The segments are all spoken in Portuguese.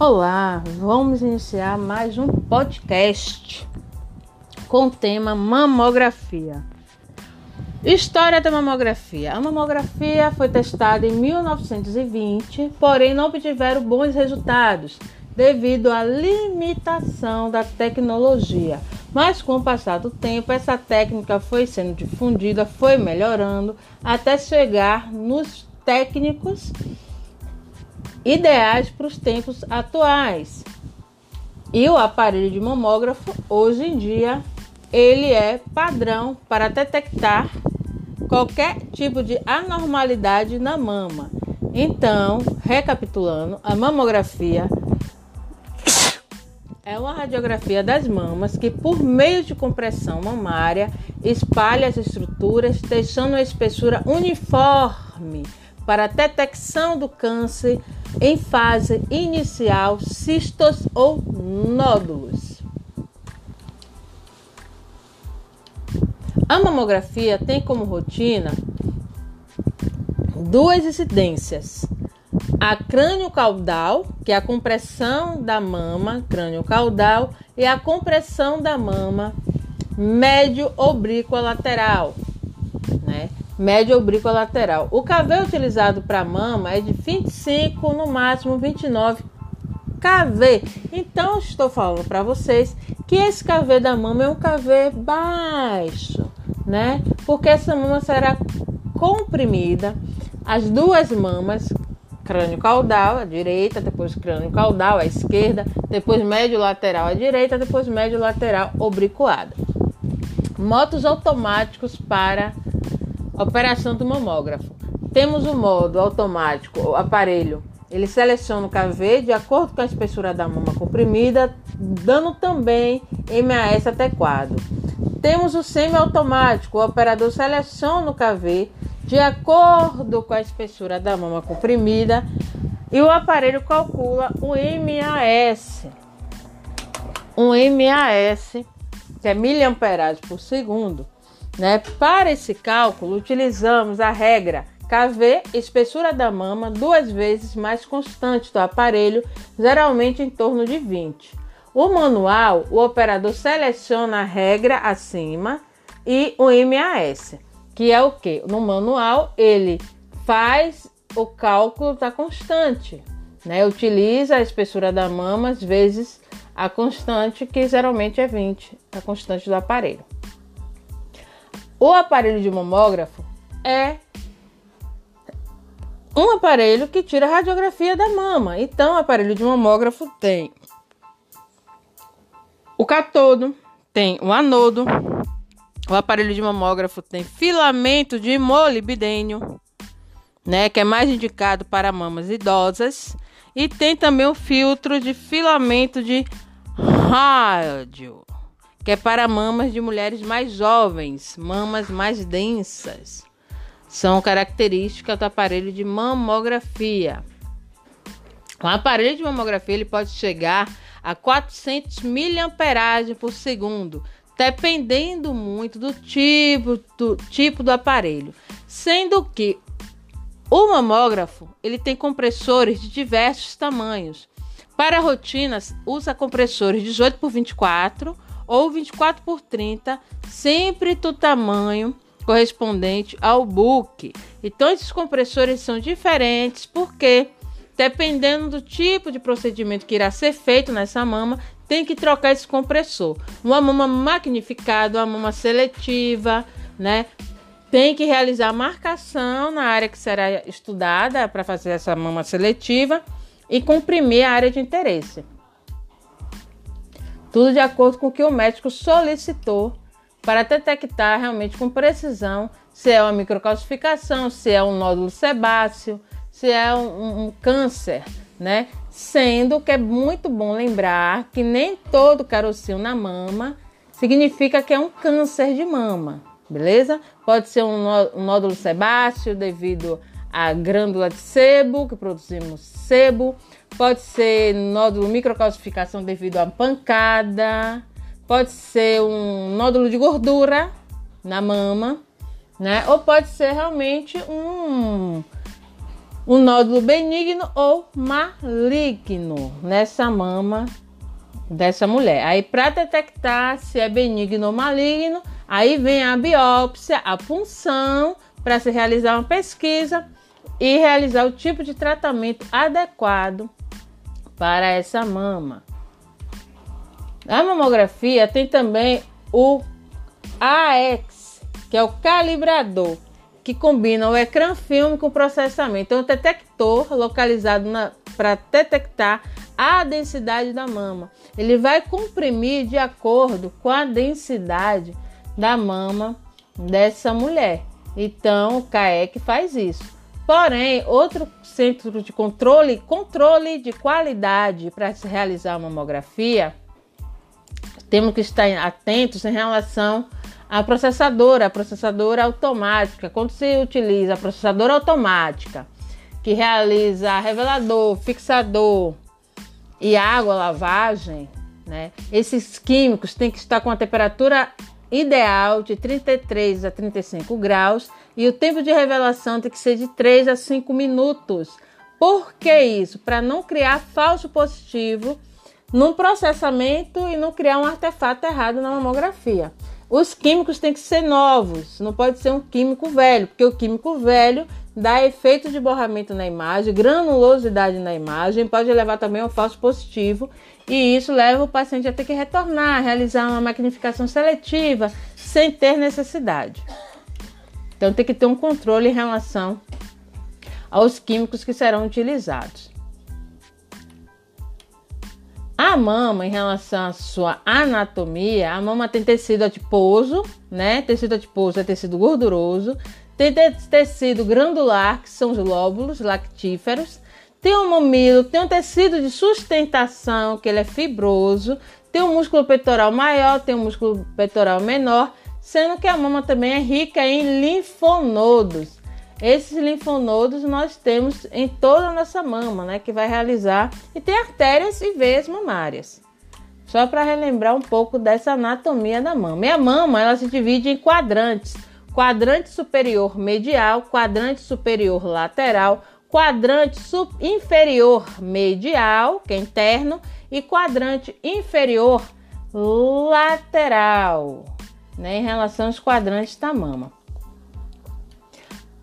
Olá, vamos iniciar mais um podcast com o tema mamografia. História da mamografia. A mamografia foi testada em 1920, porém não obtiveram bons resultados devido à limitação da tecnologia. Mas com o passar do tempo, essa técnica foi sendo difundida, foi melhorando até chegar nos técnicos ideais para os tempos atuais. E o aparelho de mamógrafo, hoje em dia, ele é padrão para detectar qualquer tipo de anormalidade na mama. Então, recapitulando, a mamografia é uma radiografia das mamas que, por meio de compressão mamária, espalha as estruturas, deixando uma espessura uniforme para a detecção do câncer em fase inicial, cistos ou nódulos. A mamografia tem como rotina duas incidências. A crânio-caudal, que é a compressão da mama crânio-caudal, e a compressão da mama médio-oblíqua lateral, médio oblíqua lateral. O KV utilizado para mama é de 25, no máximo 29 KV. Então, estou falando para vocês que esse KV da mama é um KV baixo, né? Porque essa mama será comprimida, as duas mamas, crânio caudal à direita, depois crânio caudal à esquerda, depois médio lateral à direita, depois médio lateral obliquado. Motos automáticos para Operação do mamógrafo. Temos o modo automático, o aparelho. Ele seleciona o KV de acordo com a espessura da mama comprimida, dando também MAS adequado. Temos o semiautomático, o operador seleciona o KV de acordo com a espessura da mama comprimida e o aparelho calcula o MAS. Um MAS, que é miliamperagem por segundo, né? Para esse cálculo, utilizamos a regra KV, espessura da mama, duas vezes mais constante do aparelho, geralmente em torno de 20. O manual, o operador seleciona a regra acima e o MAS, que é o que? No manual, ele faz o cálculo da constante, né? Utiliza a espessura da mama vezes a constante, que geralmente é 20, a constante do aparelho. O aparelho de mamógrafo é um aparelho que tira a radiografia da mama. Então, o aparelho de mamógrafo tem o catodo, tem o anodo. O aparelho de mamógrafo tem filamento de molibdênio, né, que é mais indicado para mamas idosas, e tem também o filtro de filamento de rádio que é para mamas de mulheres mais jovens, mamas mais densas. São características do aparelho de mamografia. O aparelho de mamografia ele pode chegar a 400 miliamperagem por segundo, dependendo muito do tipo do tipo do aparelho, sendo que o mamógrafo ele tem compressores de diversos tamanhos. Para rotinas, usa compressores 18 por 24 ou 24 por 30, sempre do tamanho correspondente ao book. Então esses compressores são diferentes porque dependendo do tipo de procedimento que irá ser feito nessa mama, tem que trocar esse compressor. Uma mama magnificada, uma mama seletiva, né? Tem que realizar marcação na área que será estudada para fazer essa mama seletiva e comprimir a área de interesse. Tudo de acordo com o que o médico solicitou para detectar realmente com precisão se é uma microcalcificação, se é um nódulo sebáceo, se é um, um câncer, né? Sendo que é muito bom lembrar que nem todo carocinho na mama significa que é um câncer de mama, beleza? Pode ser um nódulo sebáceo devido à glândula de sebo, que produzimos sebo, pode ser nódulo microcalcificação devido à pancada, pode ser um nódulo de gordura na mama, né? Ou pode ser realmente um um nódulo benigno ou maligno nessa mama dessa mulher. Aí, para detectar se é benigno ou maligno, aí vem a biópsia, a punção, para se realizar uma pesquisa e realizar o tipo de tratamento adequado para essa mama. A mamografia tem também o AX, que é o calibrador, que combina o ecrã filme com o processamento. É um detector localizado para detectar a densidade da mama. Ele vai comprimir de acordo com a densidade da mama dessa mulher. Então, o CAEC faz isso. Porém, outro centro de controle, controle de qualidade para se realizar a mamografia, temos que estar atentos em relação à processadora, a processadora automática. Quando se utiliza a processadora automática, que realiza revelador, fixador, e água, lavagem, né? Esses químicos têm que estar com a temperatura ideal de 33 a 35 graus e o tempo de revelação tem que ser de 3 a 5 minutos. Por que isso? Para não criar falso positivo no processamento e não criar um artefato errado na mamografia. Os químicos têm que ser novos, não pode ser um químico velho, porque o químico velho dá efeito de borramento na imagem, granulosidade na imagem, pode levar também ao falso positivo, e isso leva o paciente a ter que retornar, realizar uma magnificação seletiva sem ter necessidade. Então tem que ter um controle em relação aos químicos que serão utilizados. A mama, em relação à sua anatomia, a mama tem tecido adiposo, né? Tecido adiposo é tecido gorduroso, tem tecido granular, que são os lóbulos lactíferos, tem um mamilo, tem um tecido de sustentação, que ele é fibroso, tem um músculo peitoral maior, tem um músculo peitoral menor, sendo que a mama também é rica em linfonodos. Esses linfonodos nós temos em toda a nossa mama, né, que vai realizar e tem artérias e veias mamárias. Só para relembrar um pouco dessa anatomia da mama. E a mama, ela se divide em quadrantes quadrante superior medial, quadrante superior lateral, quadrante inferior medial, que é interno, e quadrante inferior lateral, né, em relação aos quadrantes da mama.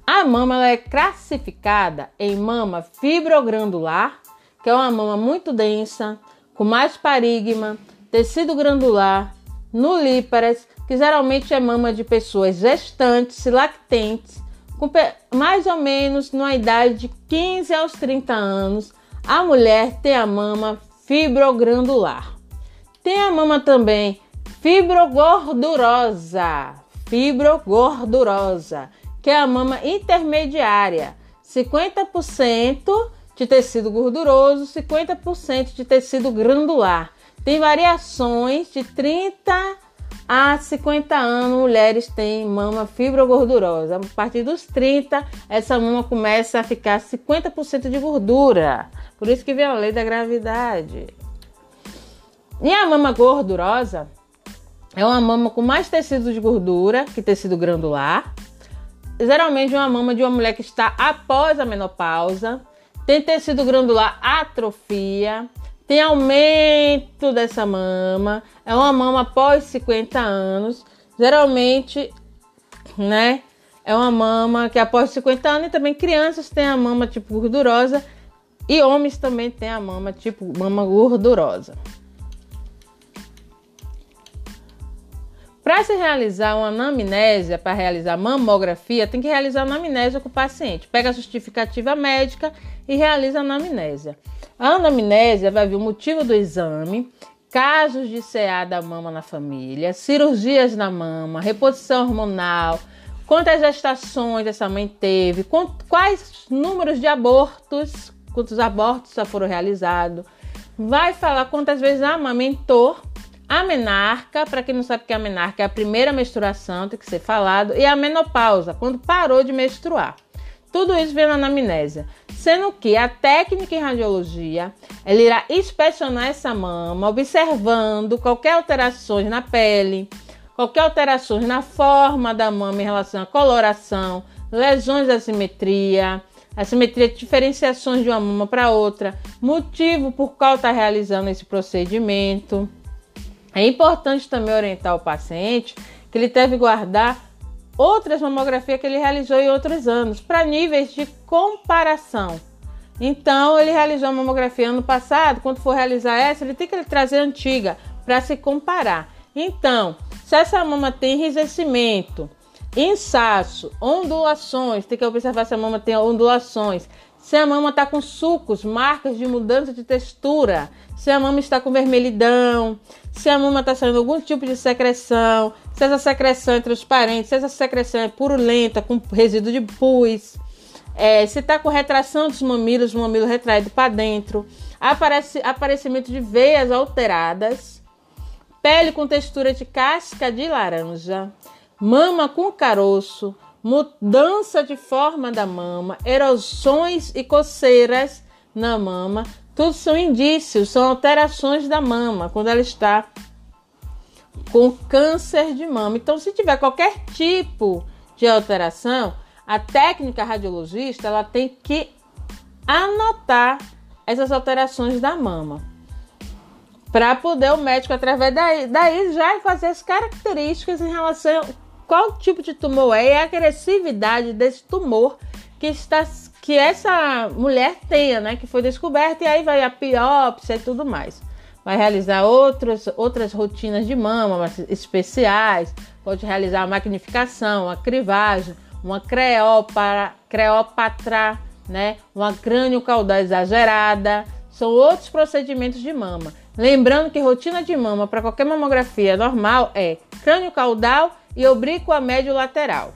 A mama é classificada em mama fibrogranular, que é uma mama muito densa, com mais parigma, tecido granular, nulíparas que geralmente é mama de pessoas gestantes, lactentes, com mais ou menos numa idade de 15 aos 30 anos, a mulher tem a mama fibrograndular. Tem a mama também fibrogordurosa, fibrogordurosa, que é a mama intermediária, 50% de tecido gorduroso, 50% de tecido granular. Tem variações de 30 Há 50 anos, mulheres têm mama fibrogordurosa. A partir dos 30, essa mama começa a ficar 50% de gordura. Por isso que vem a lei da gravidade. E a mama gordurosa é uma mama com mais tecido de gordura que tecido granular. Geralmente é uma mama de uma mulher que está após a menopausa. Tem tecido granular atrofia tem aumento dessa mama, é uma mama após 50 anos, geralmente, né? É uma mama que após 50 anos e também crianças têm a mama tipo gordurosa e homens também têm a mama tipo mama gordurosa. Para se realizar uma anamnésia, para realizar mamografia, tem que realizar anamnésia com o paciente. Pega a justificativa médica e realiza a anamnésia. A anamnésia vai ver o motivo do exame, casos de CA da mama na família, cirurgias na mama, reposição hormonal, quantas gestações essa mãe teve, quais números de abortos, quantos abortos já foram realizados. Vai falar quantas vezes amamentou, a menarca, para quem não sabe o que é a menarca, é a primeira menstruação, tem que ser falado, e a menopausa, quando parou de menstruar. Tudo isso na anamnésia. Sendo que a técnica em radiologia, ela irá inspecionar essa mama, observando qualquer alterações na pele, qualquer alterações na forma da mama em relação à coloração, lesões da simetria, assimetria de diferenciações de uma mama para outra, motivo por qual está realizando esse procedimento. É importante também orientar o paciente que ele deve guardar outras mamografias que ele realizou em outros anos, para níveis de comparação. Então, ele realizou a mamografia ano passado, quando for realizar essa, ele tem que trazer a antiga para se comparar. Então, se essa mama tem enrijecimento, insaço, ondulações, tem que observar se a mama tem ondulações, se a mama está com sucos, marcas de mudança de textura, se a mama está com vermelhidão, se a mama está saindo algum tipo de secreção, se essa secreção transparente, se essa secreção é purulenta, com resíduo de pus, é, se está com retração dos mamilos, o mamilo retraído para dentro, aparece, aparecimento de veias alteradas, pele com textura de casca de laranja, mama com caroço, mudança de forma da mama, erosões e coceiras na mama, tudo são indícios, são alterações da mama quando ela está com câncer de mama. Então, se tiver qualquer tipo de alteração, a técnica radiologista ela tem que anotar essas alterações da mama para poder o médico através daí, daí já fazer as características em relação a qual tipo de tumor é e a agressividade desse tumor que está que essa mulher tenha, né, que foi descoberta e aí vai a biópsia e tudo mais vai realizar outras, outras rotinas de mama especiais, pode realizar a magnificação, a crivagem, uma creópara, creópatra, né? uma crânio caudal exagerada, são outros procedimentos de mama. Lembrando que rotina de mama para qualquer mamografia normal é crânio caudal e oblíqua médio lateral.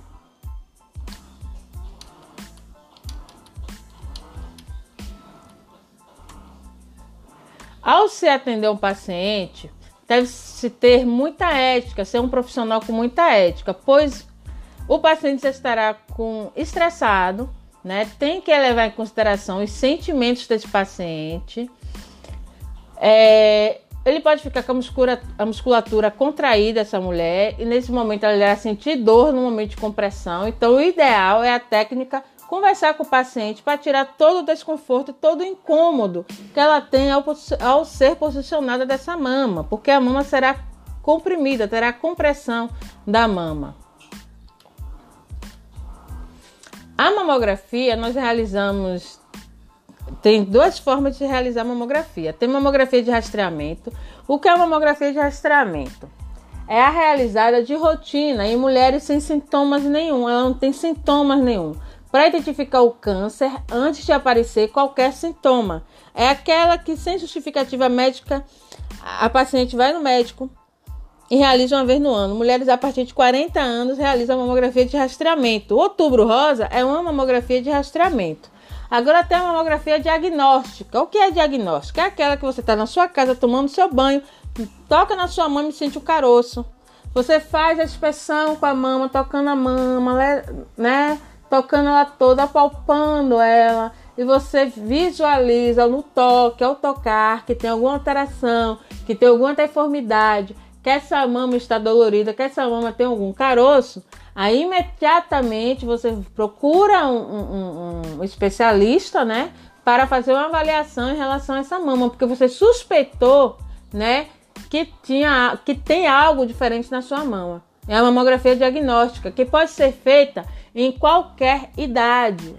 Ao se atender um paciente, deve-se ter muita ética, ser um profissional com muita ética, pois o paciente estará com estressado, né? Tem que levar em consideração os sentimentos desse paciente. É, ele pode ficar com a musculatura, a musculatura contraída, essa mulher, e nesse momento ela irá sentir dor no momento de compressão. Então, o ideal é a técnica conversar com o paciente para tirar todo o desconforto, todo o incômodo que ela tem ao, ao ser posicionada dessa mama, porque a mama será comprimida, terá compressão da mama. A mamografia nós realizamos tem duas formas de realizar mamografia. Tem mamografia de rastreamento. O que é mamografia de rastreamento? É a realizada de rotina em mulheres sem sintomas nenhum. Ela não tem sintomas nenhum para identificar o câncer antes de aparecer qualquer sintoma. É aquela que, sem justificativa médica, a paciente vai no médico e realiza uma vez no ano. Mulheres a partir de 40 anos realizam mamografia de rastreamento. Outubro rosa é uma mamografia de rastreamento. Agora tem a mamografia diagnóstica. O que é diagnóstica? É aquela que você está na sua casa tomando seu banho, toca na sua mama e sente o caroço. Você faz a inspeção com a mama, tocando a mama, né? Tocando ela toda, apalpando ela, e você visualiza no toque, ao tocar, que tem alguma alteração, que tem alguma deformidade, que essa mama está dolorida, que essa mama tem algum caroço, aí imediatamente você procura um, um, um especialista, né, para fazer uma avaliação em relação a essa mama, porque você suspeitou, né, que tinha, que tem algo diferente na sua mama. É a mamografia diagnóstica, que pode ser feita em qualquer idade.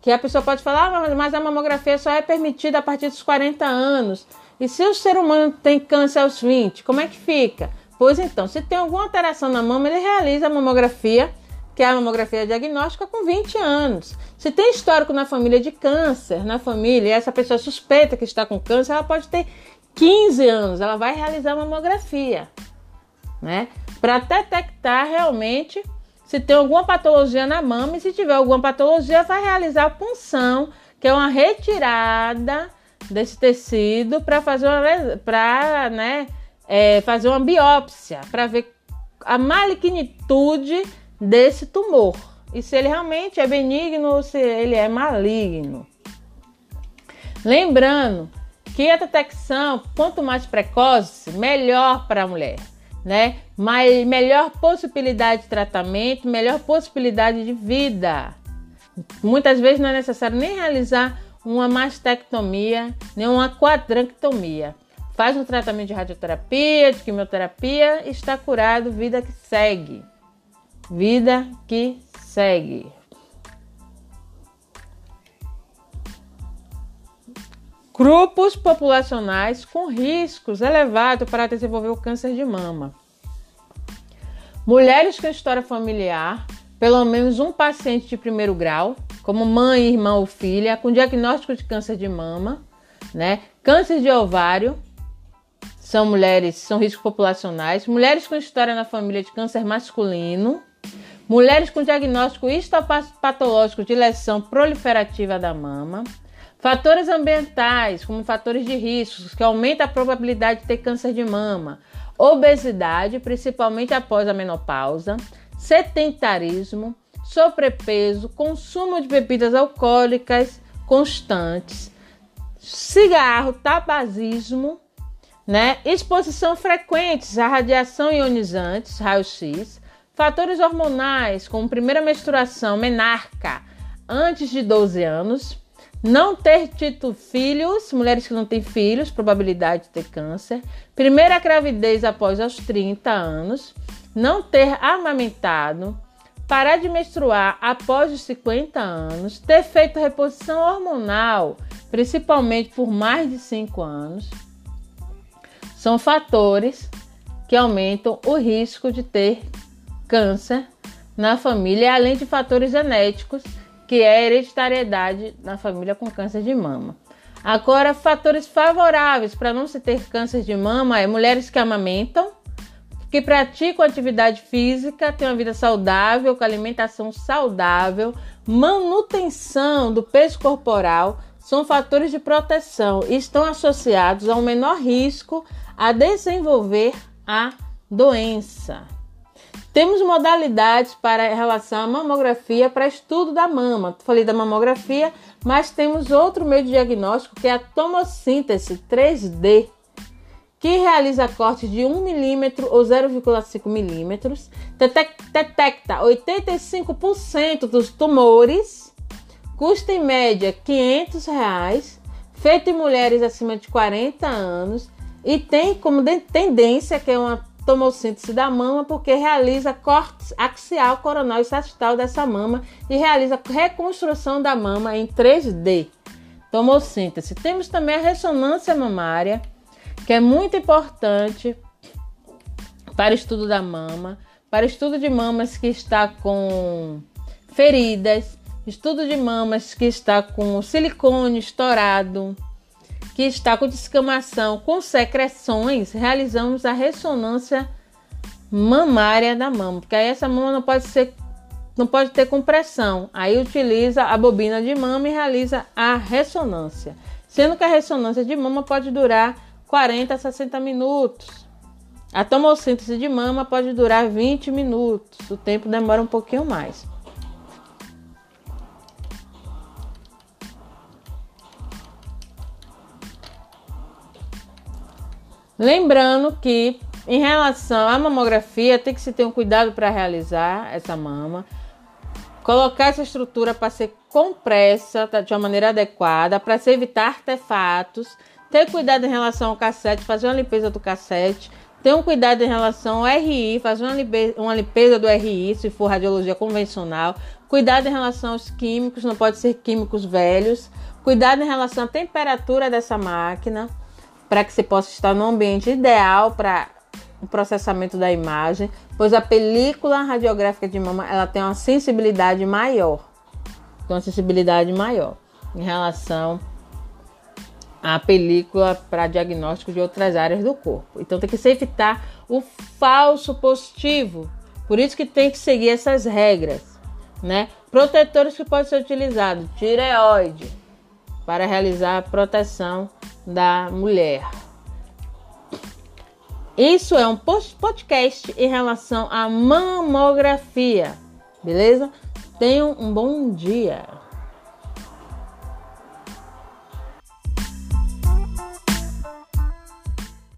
Que a pessoa pode falar, ah, mas a mamografia só é permitida a partir dos 40 anos. E se o ser humano tem câncer aos 20, como é que fica? Pois então, se tem alguma alteração na mama, ele realiza a mamografia, que é a mamografia diagnóstica, com 20 anos. Se tem histórico na família de câncer, na família, e essa pessoa suspeita que está com câncer, ela pode ter 15 anos, ela vai realizar a mamografia, né? Para detectar realmente se tem alguma patologia na mama e se tiver alguma patologia, vai realizar a punção, que é uma retirada desse tecido para fazer uma para né, é, fazer uma biópsia para ver a malignitude desse tumor e se ele realmente é benigno ou se ele é maligno. Lembrando que a detecção, quanto mais precoce, melhor para a mulher né? Mas melhor possibilidade de tratamento, melhor possibilidade de vida. Muitas vezes não é necessário nem realizar uma mastectomia, nem uma quadranctomia. Faz um tratamento de radioterapia, de quimioterapia, está curado, vida que segue. Vida que segue. Grupos populacionais com riscos elevados para desenvolver o câncer de mama. Mulheres com história familiar, pelo menos um paciente de primeiro grau, como mãe, irmã ou filha, com diagnóstico de câncer de mama, né? Câncer de ovário, são mulheres, são riscos populacionais, mulheres com história na família de câncer masculino, mulheres com diagnóstico histopatológico de lesão proliferativa da mama, fatores ambientais, como fatores de riscos que aumentam a probabilidade de ter câncer de mama, obesidade, principalmente após a menopausa, sedentarismo, sobrepeso, consumo de bebidas alcoólicas constantes, cigarro, tabagismo, né? Exposição frequentes à radiação ionizantes, raio-x, fatores hormonais, como primeira menstruação menarca antes de 12 anos, não ter tido filhos, mulheres que não têm filhos, probabilidade de ter câncer, primeira gravidez após os 30 anos, não ter amamentado, parar de menstruar após os 50 anos, ter feito reposição hormonal, principalmente por mais de 5 anos. São fatores que aumentam o risco de ter câncer na família, além de fatores genéticos, que é a hereditariedade na família com câncer de mama. Agora, fatores favoráveis para não se ter câncer de mama é mulheres que amamentam, que praticam atividade física, têm uma vida saudável, com alimentação saudável, manutenção do peso corporal, são fatores de proteção e estão associados a um menor risco a desenvolver a doença. Temos modalidades para relação à mamografia para estudo da mama. Falei da mamografia, mas temos outro meio de diagnóstico que é a tomossíntese 3D, que realiza cortes de 1 milímetro ou 0,5 milímetros, detecta 85% dos tumores, custa em média 500 reais, feito em mulheres acima de 40 anos e tem como tendência que é uma tomossíntese da mama porque realiza corte axial, coronal e sagital dessa mama e realiza reconstrução da mama em 3D. Tomossíntese. Temos também a ressonância mamária, que é muito importante para estudo da mama, para estudo de mamas que está com feridas, estudo de mamas que está com silicone estourado, que está com descamação, com secreções, realizamos a ressonância mamária da mama, porque aí essa mama não pode ser não pode ter compressão. Aí utiliza a bobina de mama e realiza a ressonância. Sendo que a ressonância de mama pode durar 40 a 60 minutos. A tomossíntese de mama pode durar 20 minutos. O tempo demora um pouquinho mais. Lembrando que em relação à mamografia, tem que se ter um cuidado para realizar essa mama. Colocar essa estrutura para ser compressa tá, de uma maneira adequada, para se evitar artefatos. Ter cuidado em relação ao cassete, fazer uma limpeza do cassete. Ter um cuidado em relação ao RI, fazer uma limpeza, uma limpeza do RI, se for radiologia convencional. Cuidado em relação aos químicos, não pode ser químicos velhos. Cuidado em relação à temperatura dessa máquina para que você possa estar no ambiente ideal para o processamento da imagem, pois a película radiográfica de mama ela tem uma sensibilidade maior, tem uma sensibilidade maior em relação à película para diagnóstico de outras áreas do corpo. Então tem que se evitar o falso positivo. Por isso que tem que seguir essas regras, né? Protetores que podem ser utilizados, tireoide, para realizar a proteção da mulher. Isso é um podcast em relação à mamografia, beleza? Tenham um bom dia.